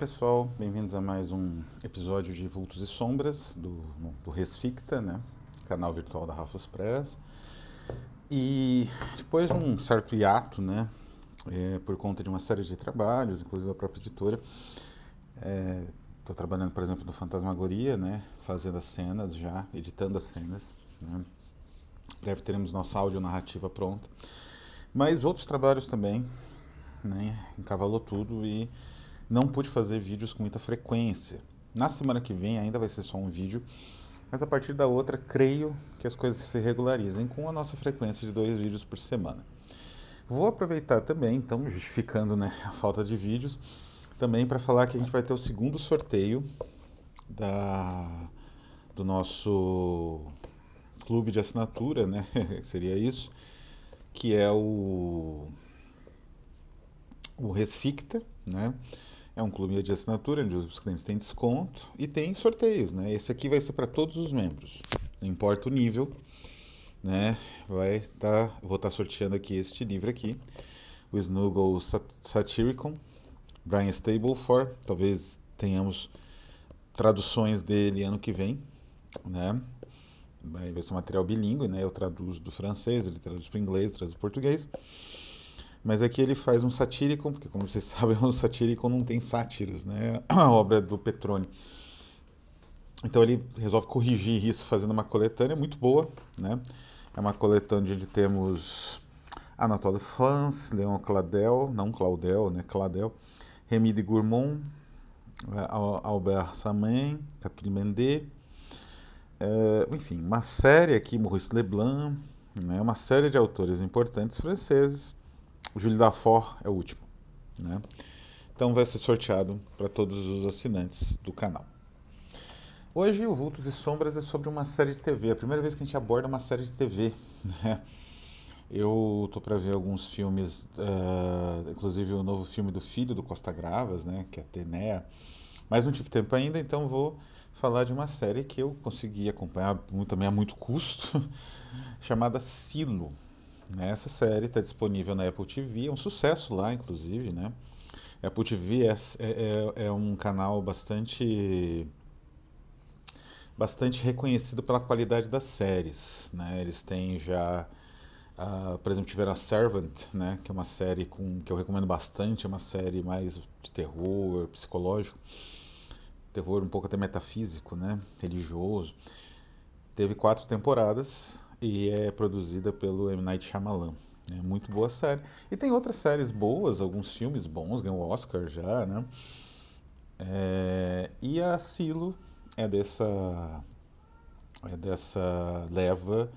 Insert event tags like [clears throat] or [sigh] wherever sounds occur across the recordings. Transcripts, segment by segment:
pessoal, bem-vindos a mais um episódio de Vultos e Sombras do, do Resficta, né? canal virtual da Rafa Press. E depois de um certo hiato, né, é, por conta de uma série de trabalhos, inclusive da própria editora, estou é, trabalhando, por exemplo, no Fantasmagoria, né, fazendo as cenas já, editando as cenas. Né. Breve teremos nossa áudio narrativa pronta. Mas outros trabalhos também, né, encavalou tudo e não pude fazer vídeos com muita frequência. Na semana que vem ainda vai ser só um vídeo, mas a partir da outra creio que as coisas se regularizem com a nossa frequência de dois vídeos por semana. Vou aproveitar também, então, justificando né, a falta de vídeos, também para falar que a gente vai ter o segundo sorteio da, do nosso clube de assinatura, né? [laughs] Seria isso, que é o, o Resficta, né? É um clube de assinatura onde os clientes têm desconto e tem sorteios, né? Esse aqui vai ser para todos os membros, não importa o nível, né? Vai tá, vou estar tá sorteando aqui este livro aqui, o Snuggle Satyricon, Brian Stableford, talvez tenhamos traduções dele ano que vem, né? Vai, vai ser um material bilíngue, né? Eu traduzo do francês, ele traduz para o inglês, traduz para o português. Mas aqui ele faz um satírico, porque como vocês [laughs] sabem, um satírico não tem sátiros, né? [clears throat] A obra do Petrone. Então ele resolve corrigir isso fazendo uma coletânea muito boa, né? É uma coletânea onde temos Anatole France, Léon Cladel, não Claudel, né? Cladel, Remy de Gourmont, Albert Samin, Catherine Mendet, é, enfim, uma série aqui, Maurice Leblanc, né? Uma série de autores importantes franceses o Júlio Dafor é o último. Né? Então vai ser sorteado para todos os assinantes do canal. Hoje o Vultos e Sombras é sobre uma série de TV. É a primeira vez que a gente aborda uma série de TV. [laughs] Né? Eu tô para ver alguns filmes, uh, inclusive o novo filme do filho do Costa Gravas, né, que é a Tenea. Mas não tive tempo ainda, então vou falar de uma série que eu consegui acompanhar também a muito custo, [laughs] chamada Silo. Essa série está disponível na Apple TV, é um sucesso lá, inclusive, né? Apple TV é, é, é, é um canal bastante bastante reconhecido pela qualidade das séries, né? Eles têm já, uh, por exemplo, tiveram a Servant, né? Que é uma série com que eu recomendo bastante, é uma série mais de terror psicológico, terror um pouco até metafísico, né? Religioso. Teve quatro temporadas, e é produzida pelo M. Night Shyamalan. É muito boa série. E tem outras séries boas, alguns filmes bons, ganhou Oscar já, né? É, e a Silo é dessa, é dessa leva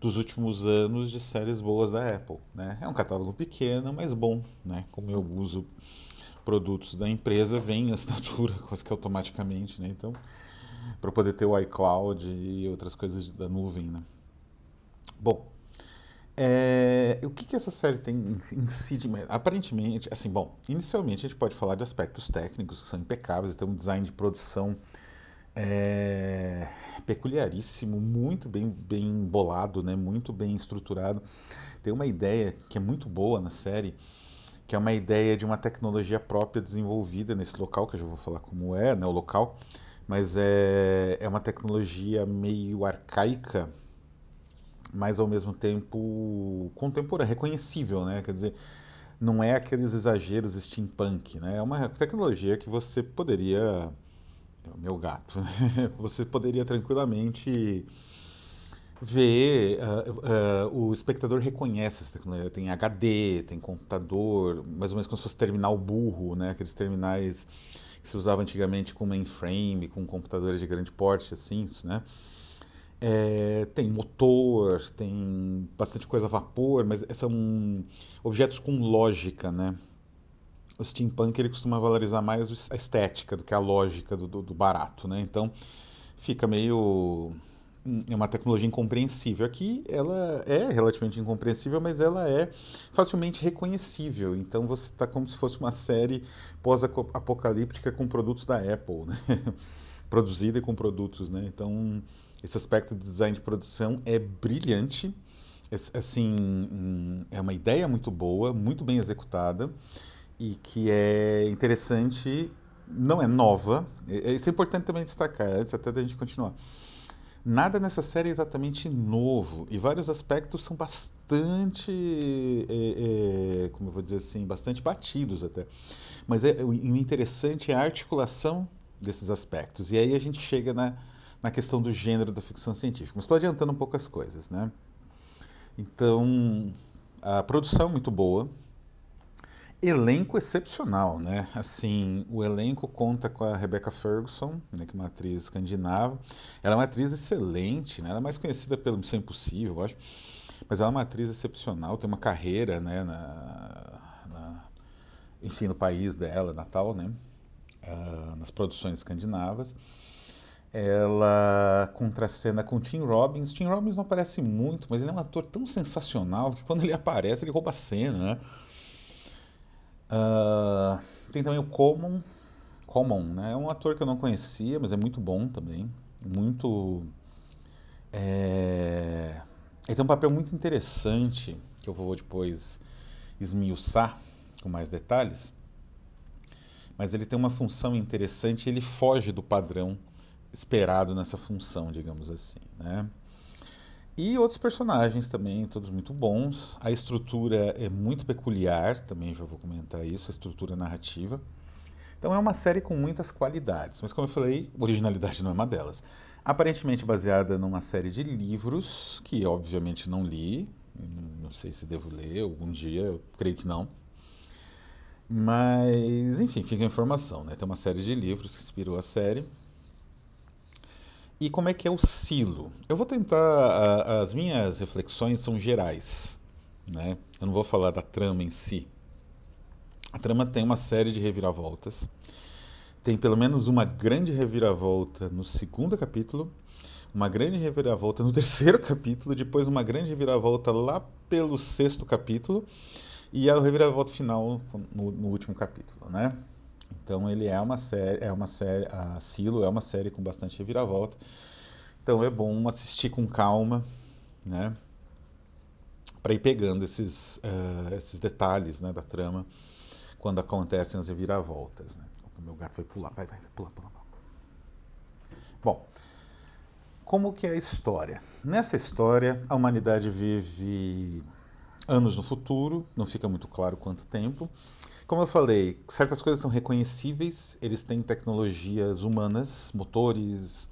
dos últimos anos de séries boas da Apple. Né? É um catálogo pequeno, mas bom. Né? Como eu uso produtos da empresa, vem a assinatura [laughs] quase que automaticamente. Né? Então, para poder ter o iCloud e outras coisas da nuvem. Né? Bom, é, o que, que essa série tem em si Aparentemente, assim, bom, inicialmente a gente pode falar de aspectos técnicos que são impecáveis, tem um design de produção é, peculiaríssimo, muito bem, bem bolado, né, muito bem estruturado. Tem uma ideia que é muito boa na série, que é uma ideia de uma tecnologia própria desenvolvida nesse local, que eu já vou falar como é, né, o local, mas é, é uma tecnologia meio arcaica, mas ao mesmo tempo contemporâneo, reconhecível, né? Quer dizer, não é aqueles exageros steampunk, né? É uma tecnologia que você poderia, é meu gato, né? [laughs] você poderia tranquilamente ver, uh, uh, o espectador reconhece essa tecnologia, tem HD, tem computador, mais ou menos como se fosse terminal burro, né? Aqueles terminais que se usava antigamente com mainframe, com computadores de grande porte, assim, né? É, tem motor, tem bastante coisa a vapor, mas são objetos com lógica, né? O steampunk ele costuma valorizar mais a estética do que a lógica do, do, do barato, né? Então fica meio é uma tecnologia incompreensível. Aqui ela é relativamente incompreensível, mas ela é facilmente reconhecível. Então você está como se fosse uma série pós-apocalíptica com produtos da Apple, né? [laughs] produzida com produtos, né? Então esse aspecto de design de produção é brilhante. Assim, é uma ideia muito boa, muito bem executada e que é interessante não é nova. Isso é importante também destacar, antes até da gente continuar. Nada nessa série é exatamente novo e vários aspectos são bastante, é, é, como eu vou dizer assim, bastante batidos até. Mas é, o interessante é a articulação desses aspectos. E aí a gente chega na, na questão do gênero da ficção científica. Mas estou adiantando um pouco as coisas, né? Então, a produção é muito boa, elenco excepcional, né? Assim, o elenco conta com a Rebecca Ferguson, né, que é uma atriz escandinava. Ela é uma atriz excelente, né? Ela é mais conhecida pelo Missão Impossível, eu acho. Mas ela é uma atriz excepcional, tem uma carreira, né, na, na enfim, no país dela, natal, né? Uh, nas produções escandinavas. Ela contracena com Tim Robbins. Tim Robbins não aparece muito, mas ele é um ator tão sensacional que quando ele aparece, ele rouba a cena, né? Uh, tem também o Common. Common, né? É um ator que eu não conhecia, mas é muito bom também. Muito. É... Ele tem um papel muito interessante que eu vou depois esmiuçar com mais detalhes. Mas ele tem uma função interessante, ele foge do padrão esperado nessa função, digamos assim, né? E outros personagens também, todos muito bons. A estrutura é muito peculiar, também já vou comentar isso, a estrutura narrativa. Então é uma série com muitas qualidades, mas como eu falei, originalidade não é uma delas. Aparentemente baseada numa série de livros, que obviamente não li, não sei se devo ler algum dia, eu creio que não. Mas, enfim, fica a informação, né? Tem uma série de livros que inspirou a série. E como é que é o silo? Eu vou tentar. A, as minhas reflexões são gerais. Né? Eu não vou falar da trama em si. A trama tem uma série de reviravoltas. Tem pelo menos uma grande reviravolta no segundo capítulo, uma grande reviravolta no [laughs] terceiro capítulo, depois uma grande reviravolta lá pelo sexto capítulo e a reviravolta final no, no último capítulo, né? Então ele é uma série, é uma série, a Silo é uma série com bastante reviravolta. Então é bom assistir com calma, né? Para ir pegando esses, uh, esses detalhes né, da trama quando acontecem as reviravoltas. Né? O meu gato vai pular, vai, vai, vai pula, pula, pula. Bom, como que é a história? Nessa história, a humanidade vive anos no futuro, não fica muito claro quanto tempo, como eu falei, certas coisas são reconhecíveis, eles têm tecnologias humanas, motores,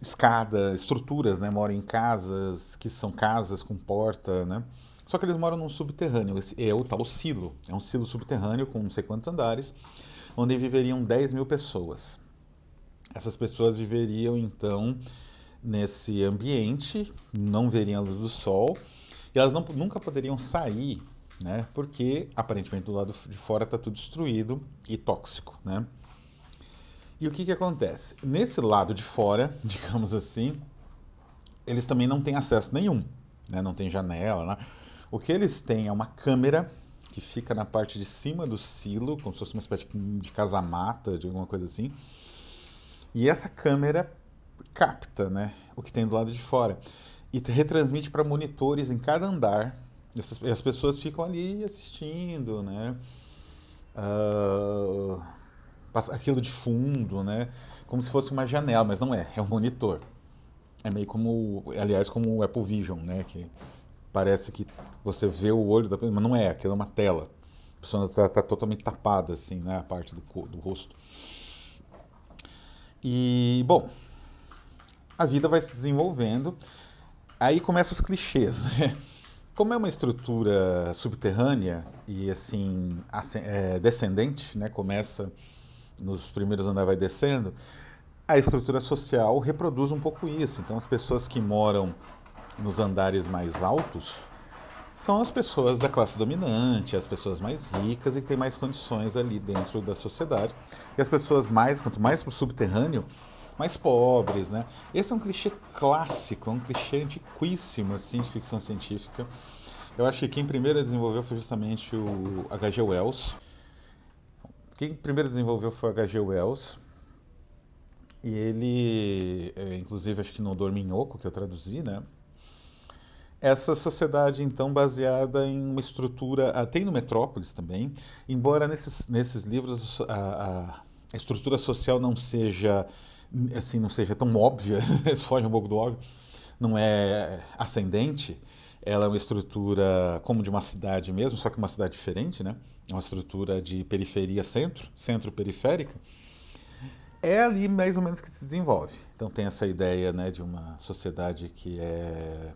escada, estruturas, né? Moram em casas que são casas com porta, né? Só que eles moram num subterrâneo, esse é o tal silo. É um silo subterrâneo com não sei quantos andares, onde viveriam 10 mil pessoas. Essas pessoas viveriam então nesse ambiente, não veriam a luz do sol, e elas não, nunca poderiam sair né? Porque aparentemente do lado de fora está tudo destruído e tóxico, né? E o que que acontece? Nesse lado de fora, [laughs] digamos assim, eles também não têm acesso nenhum, né? Não tem janela, né? O que eles têm é uma câmera que fica na parte de cima do silo, como se fosse uma espécie de casa-mata, de alguma coisa assim. E essa câmera capta, né, o que tem do lado de fora e retransmite para monitores em cada andar essas, as pessoas ficam ali assistindo, né? Uh, aquilo de fundo, né? Como se fosse uma janela, mas não é, é um monitor. É meio como, aliás, como o Apple Vision, né? Que parece que você vê o olho da pessoa, mas não é, aquilo é uma tela. A pessoa está tá totalmente tapada, assim, né? A parte do, do rosto. E, bom, a vida vai se desenvolvendo. Aí começam os clichês, [laughs] né? Como é uma estrutura subterrânea e assim é, descendente, né, começa nos primeiros andares vai descendo, a estrutura social reproduz um pouco isso. Então as pessoas que moram nos andares mais altos são as pessoas da classe dominante, as pessoas mais ricas e que têm mais condições ali dentro da sociedade. E as pessoas mais, quanto mais subterrâneo, mais pobres, né? Esse é um clichê clássico, é um clichê antiquíssimo, assim, de ficção científica. Eu acho que quem primeiro desenvolveu foi justamente o H.G. Wells. Quem primeiro desenvolveu foi o H.G. Wells. E ele, é, inclusive, acho que no Dorminhoco, que eu traduzi, né? Essa sociedade, então, baseada em uma estrutura, ah, tem no Metrópolis também, embora nesses, nesses livros a, a a estrutura social não seja assim não seja tão óbvia, [laughs] foge um pouco do óbvio, não é ascendente, ela é uma estrutura como de uma cidade mesmo, só que uma cidade diferente, né? É uma estrutura de periferia-centro, centro-periférica. É ali mais ou menos que se desenvolve. Então tem essa ideia né, de uma sociedade que é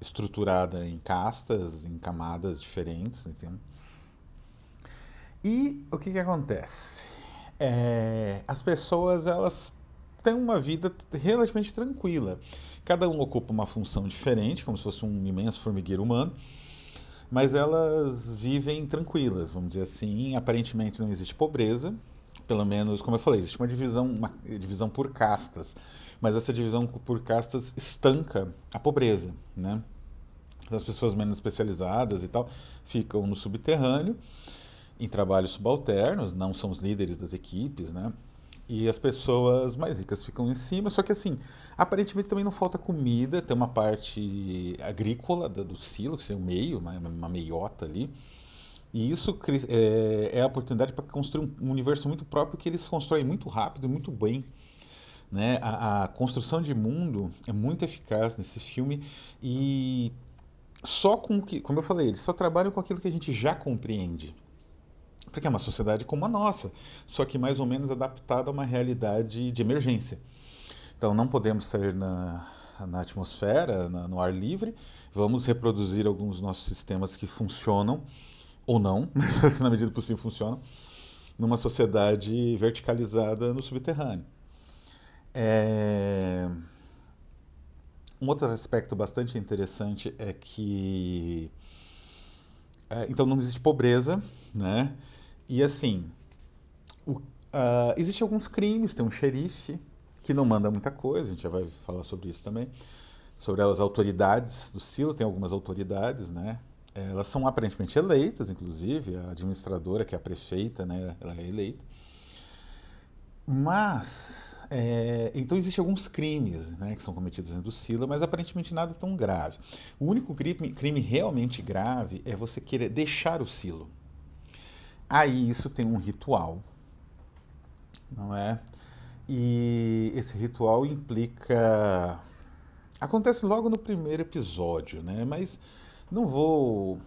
estruturada em castas, em camadas diferentes. Entende? E o que, que acontece? É, as pessoas elas têm uma vida relativamente tranquila. Cada um ocupa uma função diferente, como se fosse um imenso formigueiro humano, mas elas vivem tranquilas, vamos dizer assim. Aparentemente não existe pobreza, pelo menos, como eu falei, existe uma divisão, uma divisão por castas, mas essa divisão por castas estanca a pobreza, né? As pessoas menos especializadas e tal ficam no subterrâneo em trabalhos subalternos, não são os líderes das equipes, né? E as pessoas mais ricas ficam em cima, só que assim, aparentemente também não falta comida, tem uma parte agrícola do silo, que é o meio, uma, uma meiota ali. E isso é, é a oportunidade para construir um universo muito próprio que eles constroem muito rápido e muito bem. Né? A, a, construção de mundo é muito eficaz nesse filme e só com que, como eu falei, eles só trabalham com aquilo que a gente já compreende. Porque é uma sociedade como a nossa, só que mais ou menos adaptada a uma realidade de emergência. Então não podemos sair na, na atmosfera, na, no ar livre, vamos reproduzir alguns dos nossos sistemas que funcionam, ou não, [laughs] se na medida possível funcionam, numa sociedade verticalizada no subterrâneo. É... Um outro aspecto bastante interessante é que. É, então não existe pobreza, né? E assim, o, uh, existem alguns crimes, tem um xerife que não manda muita coisa, a gente já vai falar sobre isso também, sobre as autoridades do Silo, tem algumas autoridades, né? Elas são aparentemente eleitas, inclusive, a administradora, que é a prefeita, né? Ela é eleita. Mas, é, então existem alguns crimes né, que são cometidos dentro do Sila, mas aparentemente nada tão grave. O único crime, crime realmente grave é você querer deixar o Silo. Aí isso tem um ritual, não é? E esse ritual implica. Acontece logo no primeiro episódio, né? Mas não vou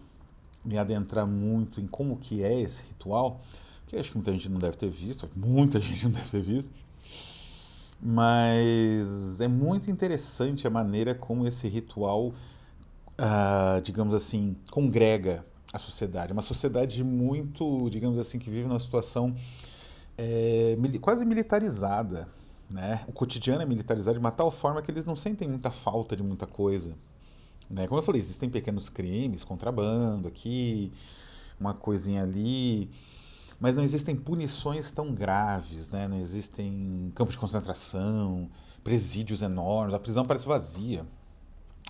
me adentrar muito em como que é esse ritual, que acho que muita gente não deve ter visto, muita [laughs] gente não deve ter visto. Mas é muito interessante a maneira como esse ritual, ah, digamos assim, congrega a sociedade. É uma sociedade muito, digamos assim, que vive numa situação é, quase militarizada. Né? O cotidiano é militarizado de uma tal forma que eles não sentem muita falta de muita coisa. Né? Como eu falei, existem pequenos crimes, contrabando aqui, uma coisinha ali, mas não existem punições tão graves, né? não existem campos de concentração, presídios enormes, a prisão parece vazia,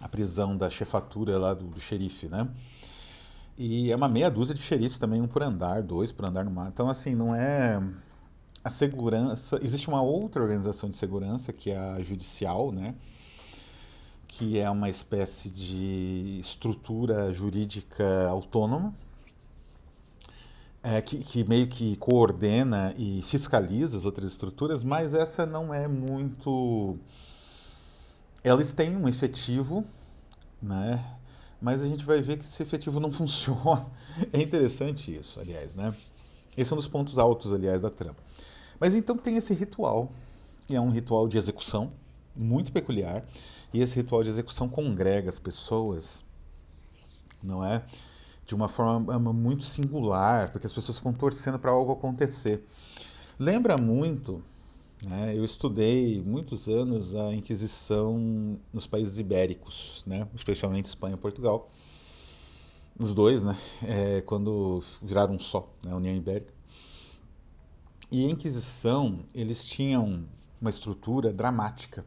a prisão da chefatura lá do, do xerife, né? E é uma meia dúzia de xerifes também, um por andar, dois por andar no mar. Então, assim, não é. A segurança. Existe uma outra organização de segurança, que é a judicial, né? Que é uma espécie de estrutura jurídica autônoma, é, que, que, meio que coordena e fiscaliza as outras estruturas, mas essa não é muito. Elas têm um efetivo, né? Mas a gente vai ver que esse efetivo não [laughs] funciona. É interessante isso, aliás, né? Esse é um dos pontos altos, aliás, da trama. Mas então tem esse ritual, e é um ritual de execução muito peculiar, e esse ritual de execução congrega as pessoas, não é? De uma forma muito singular, porque as pessoas ficam torcendo para algo acontecer. Lembra muito né? Eu estudei muitos anos a Inquisição nos países ibéricos, né? especialmente Espanha e Portugal. Os dois, né? É, quando viraram só, né? a União Ibérica. E a Inquisição, eles tinham uma estrutura dramática.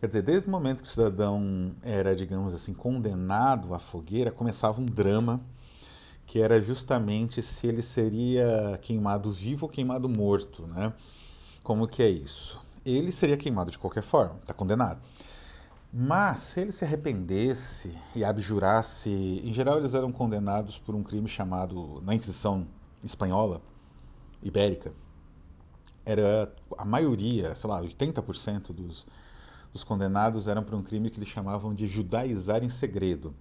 Quer dizer, desde o momento que o cidadão era, digamos assim, condenado à fogueira, começava um drama que era justamente se ele seria queimado vivo ou queimado morto, né? Como que é isso? Ele seria queimado de qualquer forma, está condenado. Mas se ele se arrependesse e abjurasse, em geral eles eram condenados por um crime chamado, na Inquisição espanhola, ibérica, era a maioria, sei lá, 80% dos, dos condenados eram para um crime que eles chamavam de judaizar em segredo.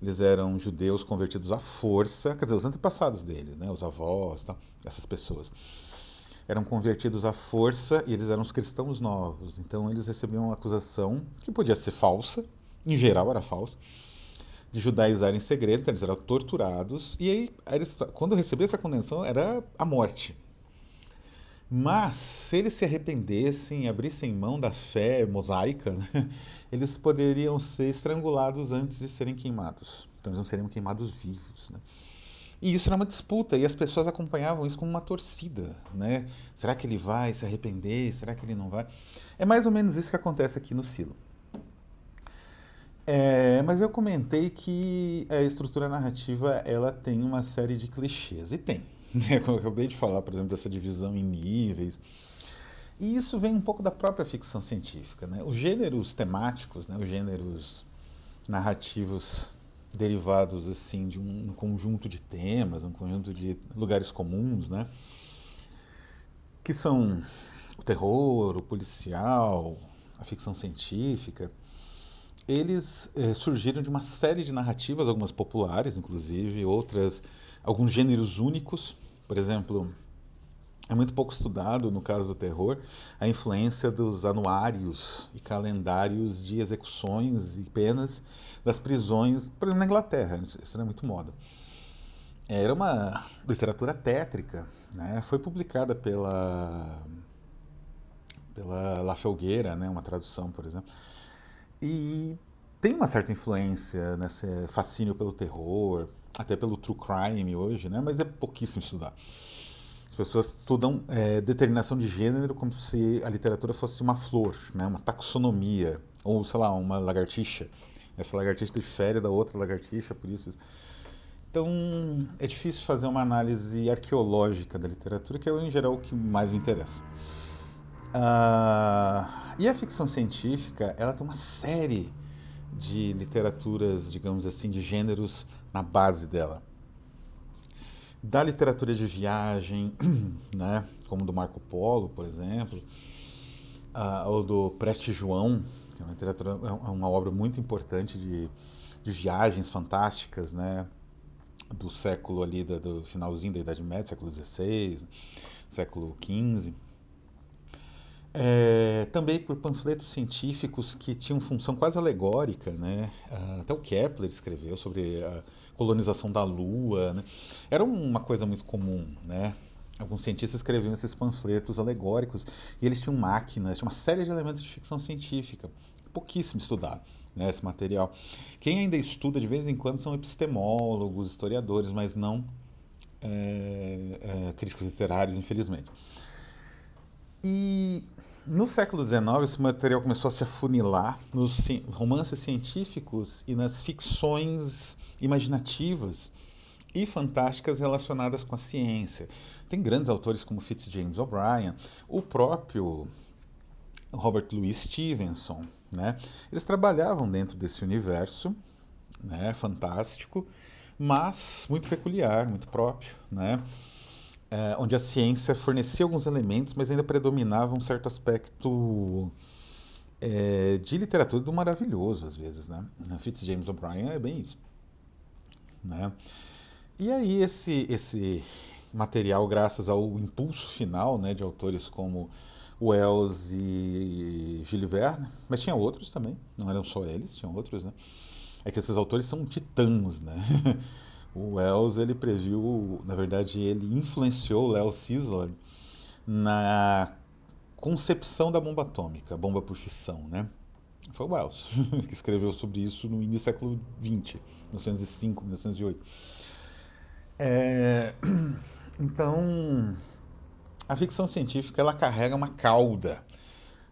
Eles eram judeus convertidos à força, quer dizer, os antepassados deles, né, os avós, tal, essas pessoas. Eram convertidos à força e eles eram os cristãos novos. Então eles recebiam uma acusação que podia ser falsa, em geral era falsa, de judaizar em segredo, então eles eram torturados. E aí, eles, quando recebiam essa condenação, era a morte. Mas, se eles se arrependessem abrissem mão da fé mosaica, né, [laughs] eles poderiam ser estrangulados antes de serem queimados. Então, eles não seriam queimados vivos. Né? E isso era uma disputa, e as pessoas acompanhavam isso como uma torcida. Né? Será que ele vai se arrepender? Será que ele não vai? É mais ou menos isso que acontece aqui no Silo. É, mas eu comentei que a estrutura narrativa ela tem uma série de clichês, e tem. [laughs] Né? Como eu acabei de falar, por exemplo, dessa divisão em níveis. E isso vem um pouco da própria ficção científica. Né? Os gêneros temáticos, né? os gêneros narrativos derivados assim de um conjunto de temas, um conjunto de lugares comuns, né? que são o terror, o policial, a ficção científica, eles eh, surgiram de uma série de narrativas, algumas populares, inclusive, outras alguns gêneros únicos, por exemplo, é muito pouco estudado, no caso do terror, a influência dos anuários e calendários de execuções e penas das prisões, por exemplo, na Inglaterra. Isso era muito moda. Era uma literatura tétrica, né? foi publicada pela, pela La Felgueira, né? uma tradução, por exemplo. E tem uma certa influência nesse fascínio pelo terror, até pelo true crime hoje, né? Mas é pouquíssimo estudar. As pessoas estudam é, determinação de gênero como se a literatura fosse uma flor, né? Uma taxonomia ou sei lá uma lagartixa. Essa lagartixa difere da outra lagartixa, por isso. Então é difícil fazer uma análise arqueológica da literatura, que é em geral o que mais me interessa. Uh, e a ficção científica, ela tem uma série de literaturas, digamos assim, de gêneros na base dela. Da literatura de viagem, [clears throat] né, como do Marco Polo, por exemplo, uh, ou do Preste João, que é uma, literatura, é, é uma obra muito importante de, de viagens fantásticas, né, do século ali, do, do finalzinho da Idade Média, século XVI, século XV. É, também por panfletos científicos que tinham função quase alegórica, né? Até o Kepler escreveu sobre colonização da Lua, né? Era uma coisa muito comum, né? Alguns cientistas escreviam esses panfletos alegóricos e eles tinham máquinas, tinha uma série de elementos de ficção científica, pouquíssimo estudado, né? Esse material. Quem ainda estuda de vez em quando são epistemólogos, historiadores, mas não é, é, críticos literários, infelizmente. E no século XIX, esse material começou a se afunilar nos romances científicos e nas ficções imaginativas e fantásticas relacionadas com a ciência. Tem grandes autores como Fitz James O'Brien, o próprio Robert Louis Stevenson, né? Eles trabalhavam dentro desse universo, né, fantástico, mas muito peculiar, muito próprio, né? É, onde a ciência fornecia alguns elementos, mas ainda predominava um certo aspecto é, de literatura do maravilhoso, às vezes, né? Fitz James O'Brien é bem isso, né? E aí esse, esse material, graças ao impulso final né, de autores como Wells e Gilles Verne, mas tinha outros também, não eram só eles, tinham outros, né? É que esses autores são titãs, né? [laughs] O Wells ele previu, na verdade, ele influenciou o Leo Szilard na concepção da bomba atômica, bomba por fissão, né? Foi o Wells [laughs] que escreveu sobre isso no início do século XX, 1905, 1908. É, [clears throat] então, a ficção científica ela carrega uma cauda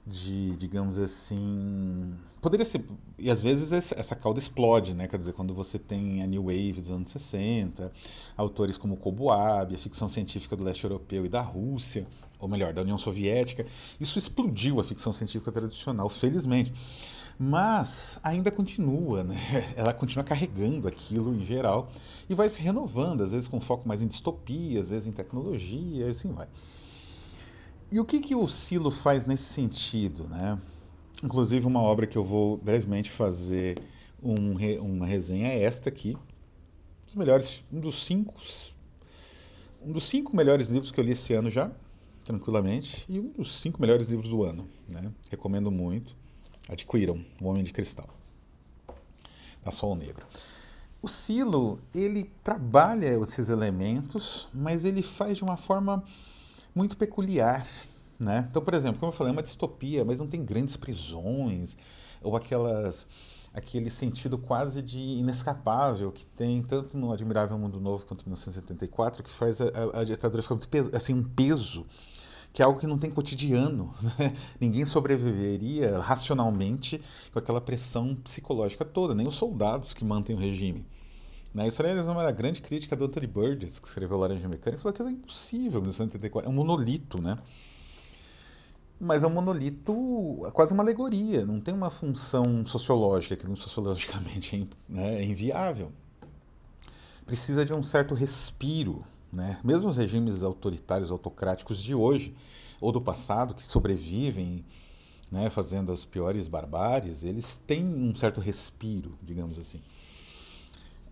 de, digamos assim, poderia ser. E às vezes essa cauda explode, né? Quer dizer, quando você tem a New Wave dos anos 60, autores como Kobuab, a ficção científica do leste europeu e da Rússia, ou melhor, da União Soviética, isso explodiu a ficção científica tradicional, felizmente. Mas ainda continua, né? [laughs] Ela continua carregando aquilo em geral e vai se renovando, às vezes com foco mais em distopia, às vezes em tecnologia, e assim vai. E o que, que o Silo faz nesse sentido, né? Inclusive uma obra que eu vou brevemente fazer um, uma resenha é esta aqui, um dos melhores, um dos cinco, um dos cinco melhores livros que eu li esse ano já, tranquilamente, e um dos cinco melhores livros do ano, né? Recomendo muito. Adquiram O Homem de Cristal, da Sol Negro. O Silo, ele trabalha esses elementos, mas ele faz de uma forma muito peculiar, né? Então, por exemplo, como eu falei, é uma distopia, mas não tem grandes prisões ou aquelas aquele sentido quase de inescapável que tem tanto no Admirável Mundo Novo quanto em 1974, que faz a, a, a ditadura ficar muito assim, um peso que é algo que não tem cotidiano. [laughs] Né? Ninguém sobreviveria racionalmente com aquela pressão psicológica toda, nem os soldados que mantêm o regime. Né? Isso, aliás, é uma grande crítica do Anthony Burgess, que escreveu Laranja Mecânica, e falou que é impossível em 1974. É um monolito, né? Mas é um monolito, é quase uma alegoria, não tem uma função sociológica, que sociologicamente é, né, é inviável. Precisa de um certo respiro, né? Mesmo os regimes autoritários, autocráticos de hoje ou do passado, que sobrevivem né, fazendo as piores barbáries, eles têm um certo respiro, digamos assim.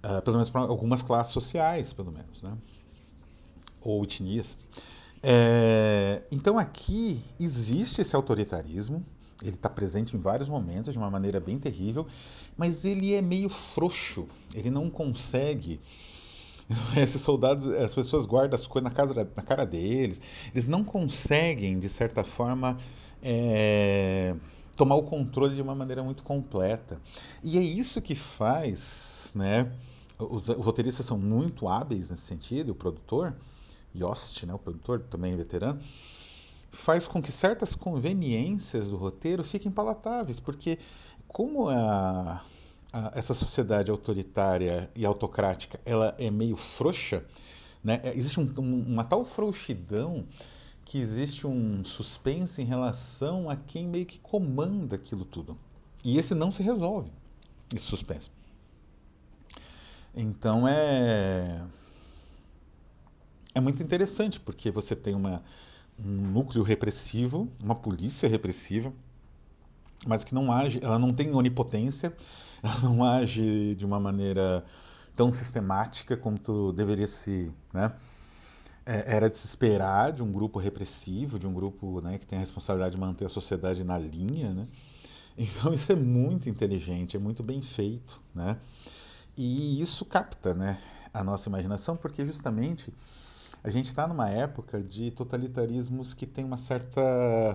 Uh, pelo menos para algumas classes sociais, pelo menos, né? ou etnias. É, então aqui existe esse autoritarismo, ele está presente em vários momentos de uma maneira bem terrível, mas ele é meio frouxo, ele não consegue [laughs] Esses soldados, as pessoas guardam as coisas na, casa, na cara deles. Eles não conseguem, de certa forma, é, tomar o controle de uma maneira muito completa. E é isso que faz, né? Os, os roteiristas são muito hábeis nesse sentido, o produtor, Yost, né, o produtor, também veterano, faz com que certas conveniências do roteiro fiquem palatáveis, porque como a, essa sociedade autoritária e autocrática ela é meio frouxa, né? É, existe um, um, uma tal frouxidão que existe um suspense em relação a quem meio que comanda aquilo tudo. E esse não se resolve, esse suspense. Então é é muito interessante porque você tem uma, um núcleo repressivo, uma polícia repressiva, mas que não age, ela não tem onipotência, [laughs] ela não age de uma maneira tão sistemática como deveria se, né? É, era de se esperar de um grupo repressivo, de um grupo né, que tem a responsabilidade de manter a sociedade na linha, né? Então isso é muito inteligente, é muito bem feito, né? E isso capta, né, a nossa imaginação, porque justamente a gente está numa época de totalitarismos que tem uma certa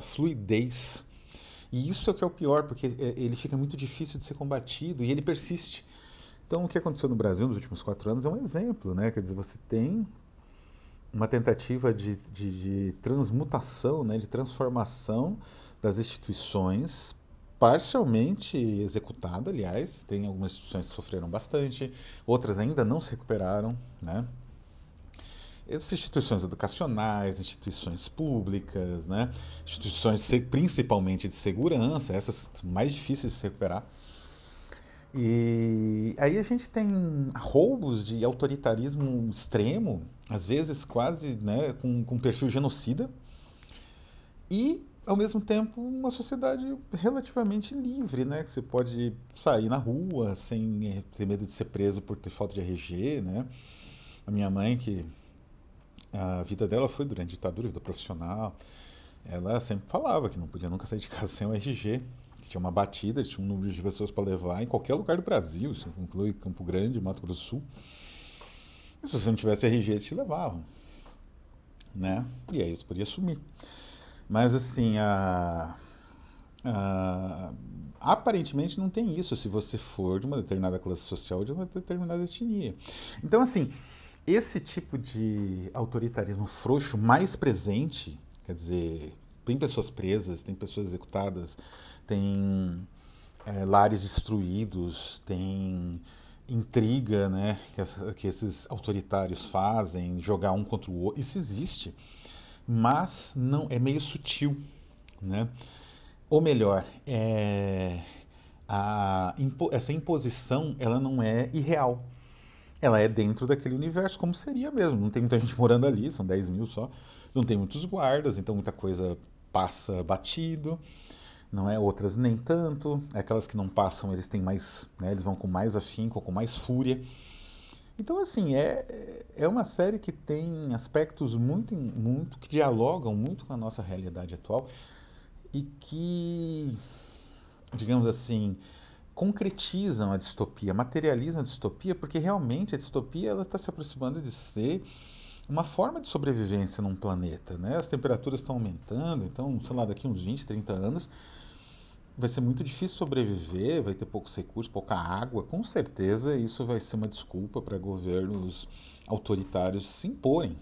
fluidez e isso é o que é o pior, porque é, ele fica muito difícil de ser combatido e ele persiste. Então, o que aconteceu no Brasil nos últimos quatro anos é um exemplo, né? Quer dizer, você tem uma tentativa de, de, de transmutação, né? de transformação das instituições, parcialmente executada, aliás. Tem algumas instituições que sofreram bastante, outras ainda não se recuperaram, né? Essas instituições educacionais, instituições públicas, né? instituições principalmente de segurança, essas mais difíceis de se recuperar. E aí a gente tem roubos de autoritarismo extremo, às vezes quase né, com, com perfil genocida, e ao mesmo tempo uma sociedade relativamente livre, né? Que você pode sair na rua sem ter medo de ser preso por ter falta de RG, né? A minha mãe, que a vida dela foi durante a ditadura, vida profissional. Ela sempre falava que não podia nunca sair de casa sem o RG, que tinha uma batida, tinha um número de pessoas para levar em qualquer lugar do Brasil, isso inclui Campo Grande, Mato Grosso do Sul. E se você não tivesse RG, eles te levavam. Né? E aí você podia sumir. Mas assim, a, a, aparentemente não tem isso se você for de uma determinada classe social, de uma determinada etnia. Então, assim, esse tipo de autoritarismo frouxo mais presente, quer dizer, tem pessoas presas, tem pessoas executadas, tem é, lares destruídos, tem intriga né, que, que, esses autoritários fazem, jogar um contra o outro, isso existe, mas não é meio sutil, né? Ou melhor, é, a, essa imposição ela não é irreal ela é dentro daquele universo, como seria mesmo. Não tem muita gente morando ali, são 10 mil só. Não tem muitos guardas, então muita coisa passa batido. Não é? Outras nem tanto. Aquelas que não passam, eles têm mais. Né, eles vão com mais afinco, com mais fúria. Então, assim, é, é uma série que tem aspectos muito, muito que dialogam muito com a nossa realidade atual e que, digamos assim, concretizam a distopia, materializam a distopia, porque realmente a distopia ela está se aproximando de ser uma forma de sobrevivência num planeta. Né? As temperaturas estão aumentando, então, sei lá, daqui uns 20, 30 anos vai ser muito difícil sobreviver, vai ter poucos recursos, pouca água. Com certeza isso vai ser uma desculpa para governos autoritários se imporem.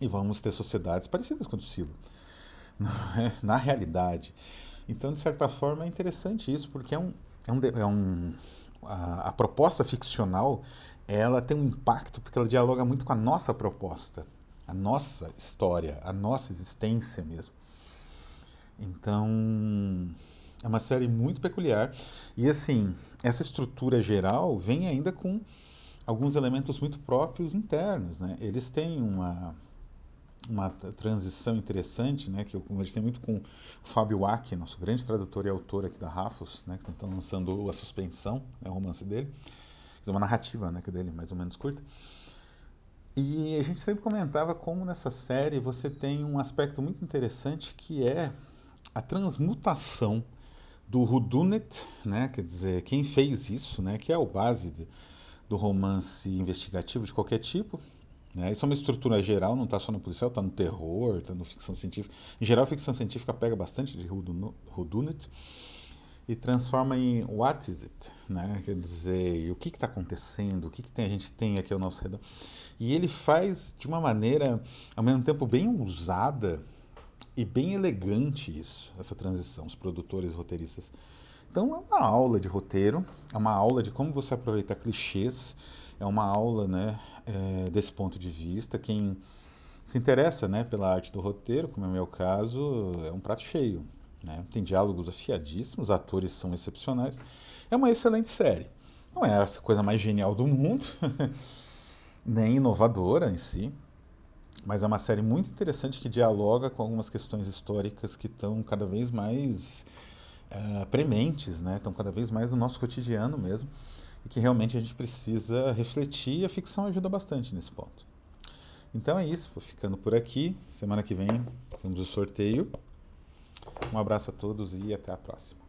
E vamos ter sociedades parecidas com o Silo. [laughs] Na realidade. Então, de certa forma, é interessante isso, porque é um. É um, é um a, a proposta ficcional ela tem um impacto porque ela dialoga muito com a nossa proposta, a nossa história, a nossa existência mesmo. Então, é uma série muito peculiar. E assim, essa estrutura geral vem ainda com alguns elementos muito próprios internos. Né? Eles têm uma, uma transição interessante, né? que eu conversei muito com o Fábio Wack, nosso grande tradutor e autor aqui da Rafos, né? que estão lançando A Suspensão, é o romance dele. É uma narrativa né, que é dele, mais ou menos curta. E a gente sempre comentava como nessa série você tem um aspecto muito interessante que é a transmutação do Whodunit, né? Quer dizer, quem fez isso, né? Que é o base de, do romance investigativo de qualquer tipo. Né? Isso é uma estrutura geral, não está só no policial, está no terror, está no ficção científica. Em geral, a ficção científica pega bastante de Whodunit e transforma em what is it, né? Quer dizer, o que está acontecendo, o que, que tem, a gente tem aqui ao nosso redor. E ele faz de uma maneira, ao mesmo tempo, bem ousada e bem elegante isso, essa transição, os produtores roteiristas. Então é uma aula de roteiro, é uma aula de como você aproveitar clichês, é uma aula né, é, desse ponto de vista. Quem se interessa né, pela arte do roteiro, como é o meu caso, é um prato cheio. Né? Tem diálogos afiadíssimos, atores são excepcionais. É uma excelente série. Não é essa coisa mais genial do mundo, [laughs] nem inovadora em si, mas é uma série muito interessante que dialoga com algumas questões históricas que estão cada vez mais uh, prementes, né? estão cada vez mais no nosso cotidiano mesmo, e que realmente a gente precisa refletir e a ficção ajuda bastante nesse ponto. Então é isso, vou ficando por aqui. Semana que vem temos o sorteio. Um abraço a todos e até a próxima.